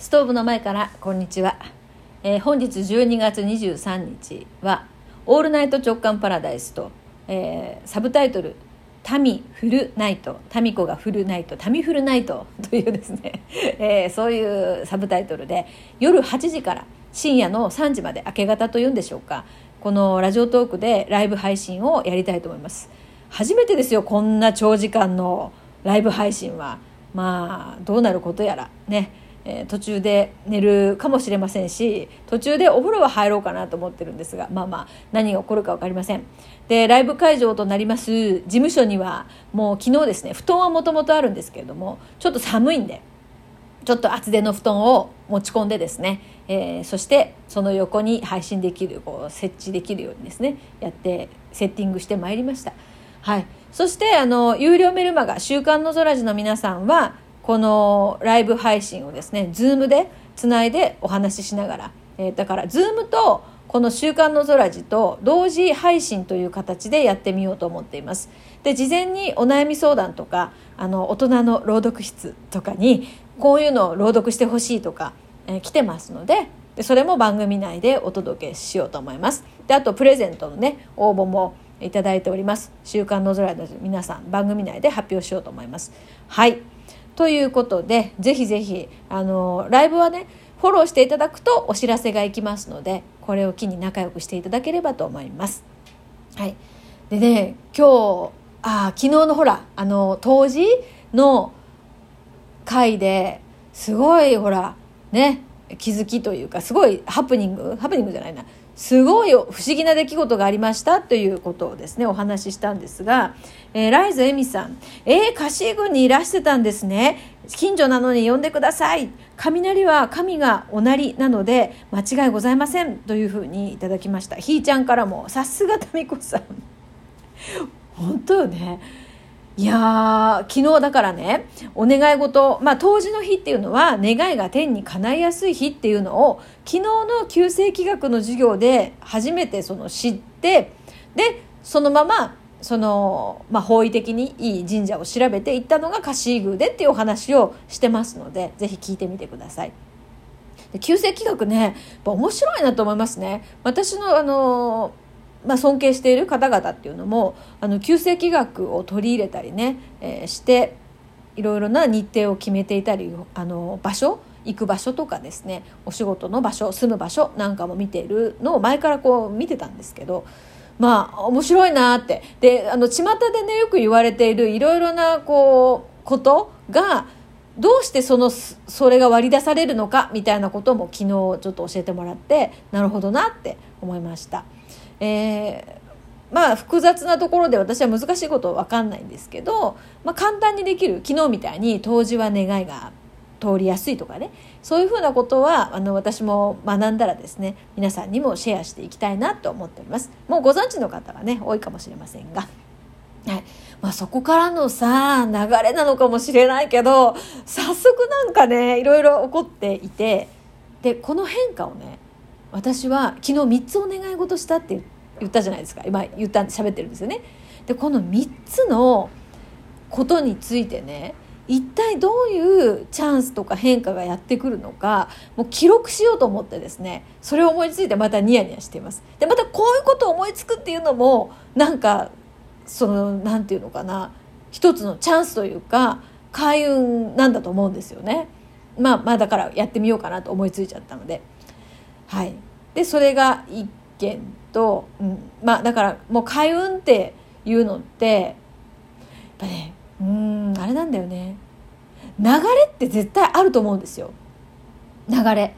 ストーブの前からこんにちは、えー、本日12月23日は「オールナイト直感パラダイスと」えー、サブタイトル「タミフルナイト」「タミコがフルナイト」「タミフルナイト 」というですね、えー、そういうサブタイトルで夜8時から深夜の3時まで明け方というんでしょうか。このラジオトークでライブ配信をやりたいと思います。初めてですよこんな長時間のライブ配信は。まあどうなることやら。ね。えー、途中で寝るかもしれませんし途中でお風呂は入ろうかなと思ってるんですがまあまあ何が起こるか分かりません。でライブ会場となります事務所にはもう昨日ですね布団はもともとあるんですけれどもちょっと寒いんでちょっと厚手の布団を持ち込んでですね、えー、そしてその横に配信できるこう設置できるようにですねやってセッティングしてまいりました。はい。そしてあの有料メルマガ「週刊の空寺」の皆さんはこのライブ配信をですね Zoom でつないでお話ししながら、えー、だから Zoom とこの「週刊の空寺」と同時配信という形でやってみようと思っています。で事前にお悩み相談とかあの大人の朗読室とかにこういうのを朗読してほしいとか、えー、来てますのででそれも番組内でお届けしようと思います。であとプレゼントのね応募もいただいております。週刊の空の皆さん番組内で発表しようと思います。はい。ということでぜひぜひあのライブはねフォローしていただくとお知らせがいきますのでこれを機に仲良くしていただければと思います。はい、でね今日あ昨日のほらあの当時の回ですごいほらね気づきというかすごいハプニング？ハプニングじゃないな。すごい不思議な出来事がありましたということをですね。お話ししたんですが、えー、ライズエミさん「えー、カシー郡にいらしてたんですね。近所なのに呼んでください。雷は神がおなりなので間違いございません」というふうにいただきました。ひーちゃんからもさすが民子さん。本当よね。いや昨日だからねお願い事まあ冬至の日っていうのは願いが天に叶いやすい日っていうのを昨日の旧世紀学の授業で初めてその知ってでそのままその、まあ、方位的にいい神社を調べていったのがカシー宮でっていうお話をしてますのでぜひ聞いてみてください。で旧世紀学ねやっぱ面白いなと思いますね。私のあのまあ、尊敬している方々っていうのもあの旧世紀学を取り入れたりね、えー、していろいろな日程を決めていたりあの場所行く場所とかですねお仕事の場所住む場所なんかも見ているのを前からこう見てたんですけどまあ面白いなってであの巷でねよく言われているいろいろなこうことがどうしてそのそれが割り出されるのかみたいなことも昨日ちょっと教えてもらってなるほどなって思いました。えー、まあ複雑なところで私は難しいこと分かんないんですけど、まあ、簡単にできる昨日みたいに当時は願いが通りやすいとかね。そういうふうなことはあの私も学んだらですね皆さんにもシェアしていきたいなと思っております。もうご存知の方はね多いかもしれませんが。はい。まあ、そこからのさ流れなのかもしれないけど早速なんかねいろいろ起こっていてでこの変化をね私は昨日3つお願い事したって言ったじゃないですか。今言った喋ってるんですよね。でこの3つのことについてね一体どういうチャンスとか変化がやってくるのかもう記録しようと思ってですねそれを思いついてまたニヤニヤしています。でまたこういうことを思いつくっていうのもなんかその何て言うのかな一つのチャンスというか開運なんだと思うんですよね。まあまあだからやってみようかなと思いついちゃったので。はい、でそれが一件と、うん、まあだからもう開運っていうのってやっぱねうんあれなんだよね。流れって絶対あると思うんですよ。流れ。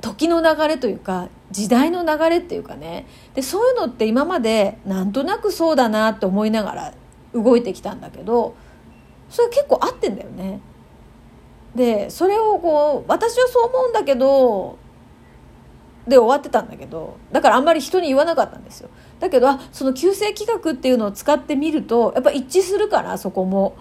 時の流れというか時代の流れっていうかね。でそういうのって今までなんとなくそうだなって思いながら動いてきたんだけどそれ結構合ってんだよね。でそれをこう私はそう思うんだけどで終わってたんだけどだからあんまり人に言わなかったんですよだけどあその旧世紀学っていうのを使ってみるとやっぱ一致するからそこも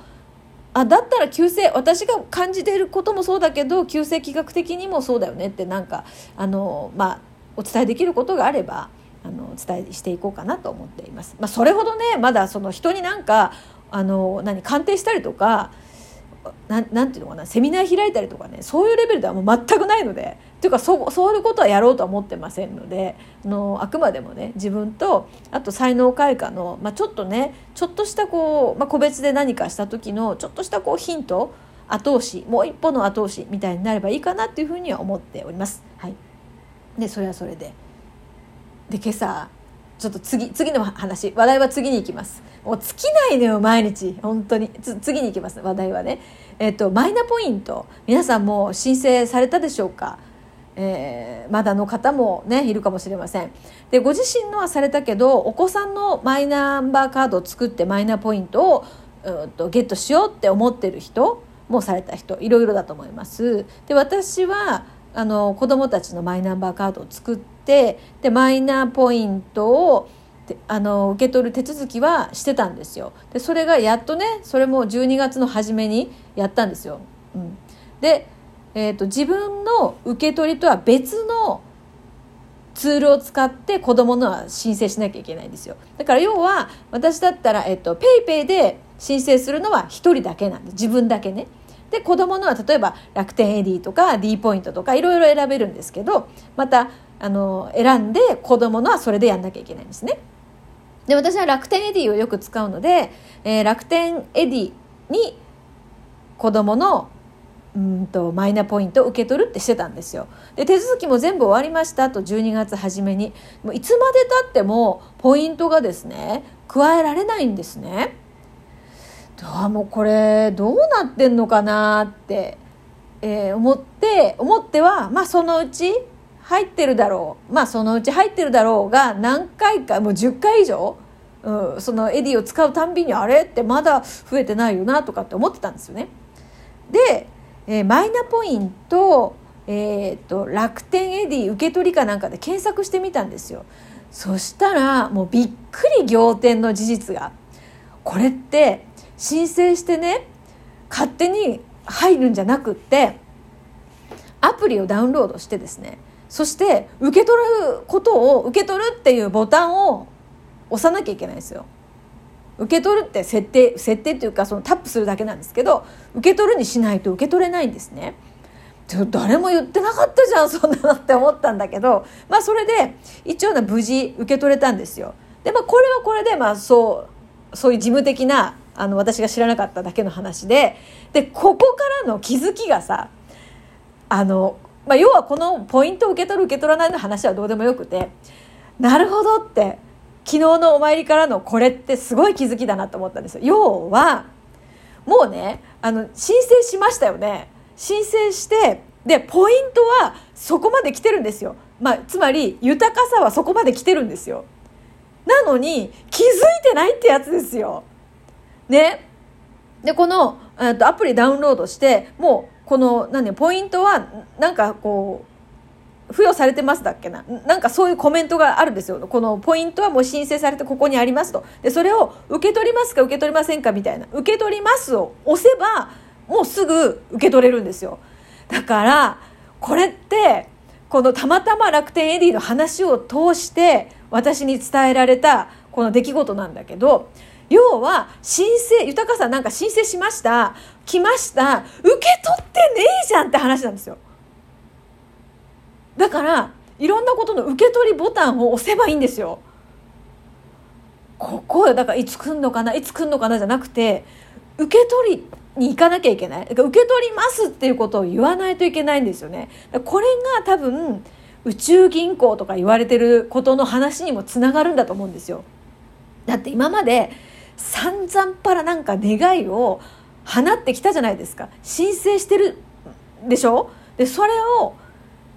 あだったら旧世私が感じていることもそうだけど旧世紀学的にもそうだよねってなんかあのまあお伝えできることがあればあのお伝えしていこうかなと思っています。まあ、それほどねまだその人になんかあの何鑑定したりとかななんていうのかなセミナー開いたりとかねそういうレベルではもう全くないのでというかそそういうことはやろうとは思ってませんのでのあくまでもね自分とあと才能開花の、まあ、ちょっとねちょっとしたこう、まあ、個別で何かした時のちょっとしたこうヒント後押しもう一歩の後押しみたいになればいいかなっていうふうには思っております。はい、でそれはそれで。で今朝ちょっと次次の話話題は次に行きます。もう尽きないのよ毎日。本当に。次に行きます話題はね。えっとマイナポイント。皆さんも申請されたでしょうか？えー、まだの方もねいるかもしれません。でご自身のはされたけどお子さんのマイナンバーカードを作ってマイナポイントをうんとゲットしようって思ってる人もされた人いろいろだと思います。で私はあの子どもたちのマイナンバーカードを作ってでマイナポイントをあの受け取る手続きはしてたんですよ。でそれがやっとねそれも12月の初めにやったんですよ。うん、で、えーと、自分の受け取りとは別のツールを使って子どものは申請しなきゃいけないんですよ。だから要は私だったら、えっと、ペイペイで申請するのは1人だけなんで自分だけね。で子どものは例えば楽天エディとか D ポイントとかいろいろ選べるんですけどまたあの選んで子どものはそれでやんなきゃいけないんですね。で私は楽天エディをよく使うので、えー、楽天エディに子どものうんとマイナポイントを受け取るってしてたんですよ。で手続きも全部終わりましたと12月初めにもういつまでたってもポイントがですね加えられないんですね。あもうこれどうなってんのかなって、えー、思って思ってはまあそのうち入ってるだろうまあそのうち入ってるだろうが何回かもう10回以上、うん、そのエディを使うたんびにあれってまだ増えてないよなとかって思ってたんですよね。で、えー、マイナポイント、えーと、楽天エディ受け取りかなんかで検索してみたんですよ。そしたらもうびっくり仰天の事実がこれって申請してね勝手に入るんじゃなくってアプリをダウンロードしてですねそして受け取ることを受け取るっていうボタンを押さなきゃいけないんですよ。受け取るって設定設定っていうかそのタップするだけなんですけど受け取るにしないと受け取れないんですね。誰も言ってなかったじゃんそんなのって思ったんだけどまあそれで一応な無事受け取れたんですよ。でまあこれはこれでまあそうそういう事務的なあの私が知らなかっただけの話ででここからの気づきがさあの、まあ、要はこのポイントを受け取る受け取らないの話はどうでもよくてなるほどって昨日のお参りからのこれってすごい気づきだなと思ったんですよ。要はもうねあの申請しましたよね申請してでポイントはそこまで来てるんですよ、まあ、つまり豊かさはそこまで来てるんですよなのに気づいてないってやつですよね。で、この、と、アプリダウンロードして、もう、この、何、ねポイントは、なんかこう、付与されてますだっけな？なんかそういうコメントがあるんですよ。このポイントはもう申請されてここにありますと。で、それを受け取りますか受け取りませんかみたいな。受け取りますを押せば、もうすぐ受け取れるんですよ。だから、これって、このたまたま楽天エディの話を通して私に伝えられたこの出来事なんだけど、要は申請豊かさんなんか申請しました来ました受け取ってねえじゃんって話なんですよだからいろんなことの受け取りボタンを押せばいいんですよ。ここよ。だからいつ来んのかないつ来んのかなじゃなくて受け取りに行かなきゃいけない。受け取りますっていうことを言わないといけないんですよね。これが多分宇宙銀行とか言われてることの話にもつながるんだと思うんですよ。だって今まで散々パラなんか願いを放ってきたじゃないですか。申請してるでしょ？でそれを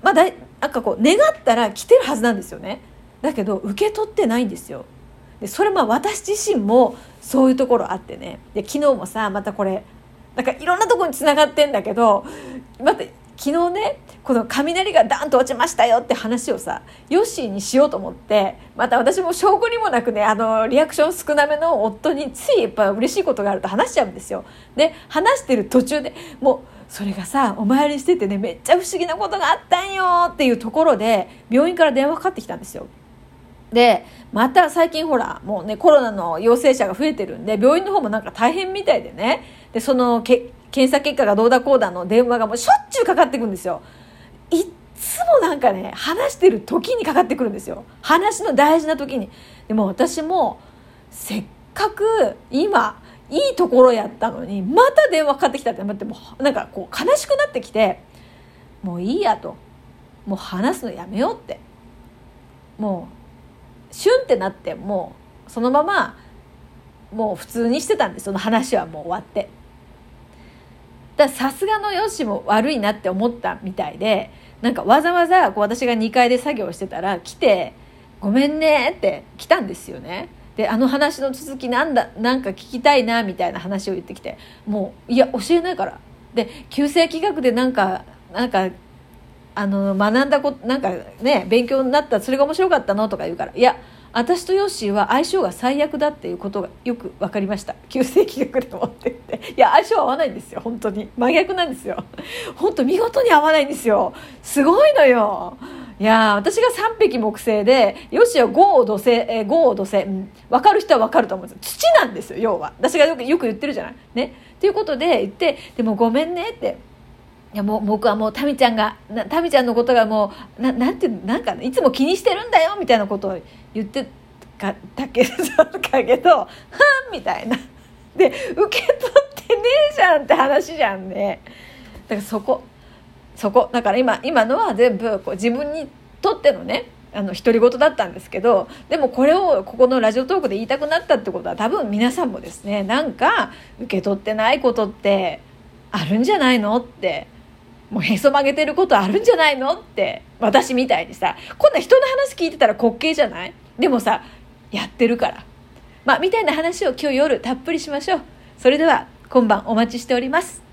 まあなんかこう願ったら来てるはずなんですよね。だけど受け取ってないんですよ。でそれまあ私自身もそういうところあってね。で昨日もさまたこれなんかいろんなとこにつながってんだけどまた昨日ねこの雷がダンと落ちましたよって話をさヨッシーにしようと思ってまた私も証拠にもなくねあのリアクション少なめの夫についやっぱ嬉しいことがあると話しちゃうんですよ。で話してる途中でもうそれがさお参りしててねめっちゃ不思議なことがあったんよっていうところで病院から電話かかってきたんですよ。でまた最近ほらもうねコロナの陽性者が増えてるんで病院の方もなんか大変みたいでね。でそのけ検査結果がどうだこうだの電話がもうしょっちゅうかかってくるんですよ。いっつもなんかね話してる時にかかってくるんですよ。話の大事な時に。でも私もせっかく今いいところやったのにまた電話かかってきたって思ってもうなんかこう悲しくなってきてもういいやと。もう話すのやめようって。もうシュンってなってもうそのままもう普通にしてたんです。その話はもう終わって。ださすがのよしも悪いなって思ったみたいでなんかわざわざこう私が2階で作業してたら来て「ごめんね」って来たんですよね。であの話の続きなんだなんか聞きたいなみたいな話を言ってきてもういや教えないから。で旧世紀学でなんかなんかあの学んだことなんかね勉強になったそれが面白かったのとか言うからいや私とヨッシーは相性が最悪だっていうことがよく分かりました。旧世紀学でもって言って。いや相性合わないんですよ本当に。真逆なんですよ。本当見事に合わないんですよ。すごいのよ。いや私が3匹木星でよしは豪土星、えー、豪土星、うん、分かる人は分かると思うんです土なんですよ要は。私がよくよく言ってるじゃない？ね。ということで言ってでもごめんねって。いやもう僕はもうタミちゃんがタミちゃんのことがもうななんてなんかいつも気にしてるんだよみたいなことを言ってたけどかけどはんみたいな。で受け取ってねえじゃんって話じゃんね。だからそこそこ。だから今今のは全部こう自分にとってのねあの独り言だったんですけどでもこれをここのラジオトークで言いたくなったってことは多分皆さんもですねなんか受け取ってないことってあるんじゃないのってもうへそ曲げてることあるんじゃないのって私みたいにさこんな人の話聞いてたら滑稽じゃない？でもさやってるから。まあみたいな話を今日夜たっぷりしましょう。それでは今晩お待ちしております。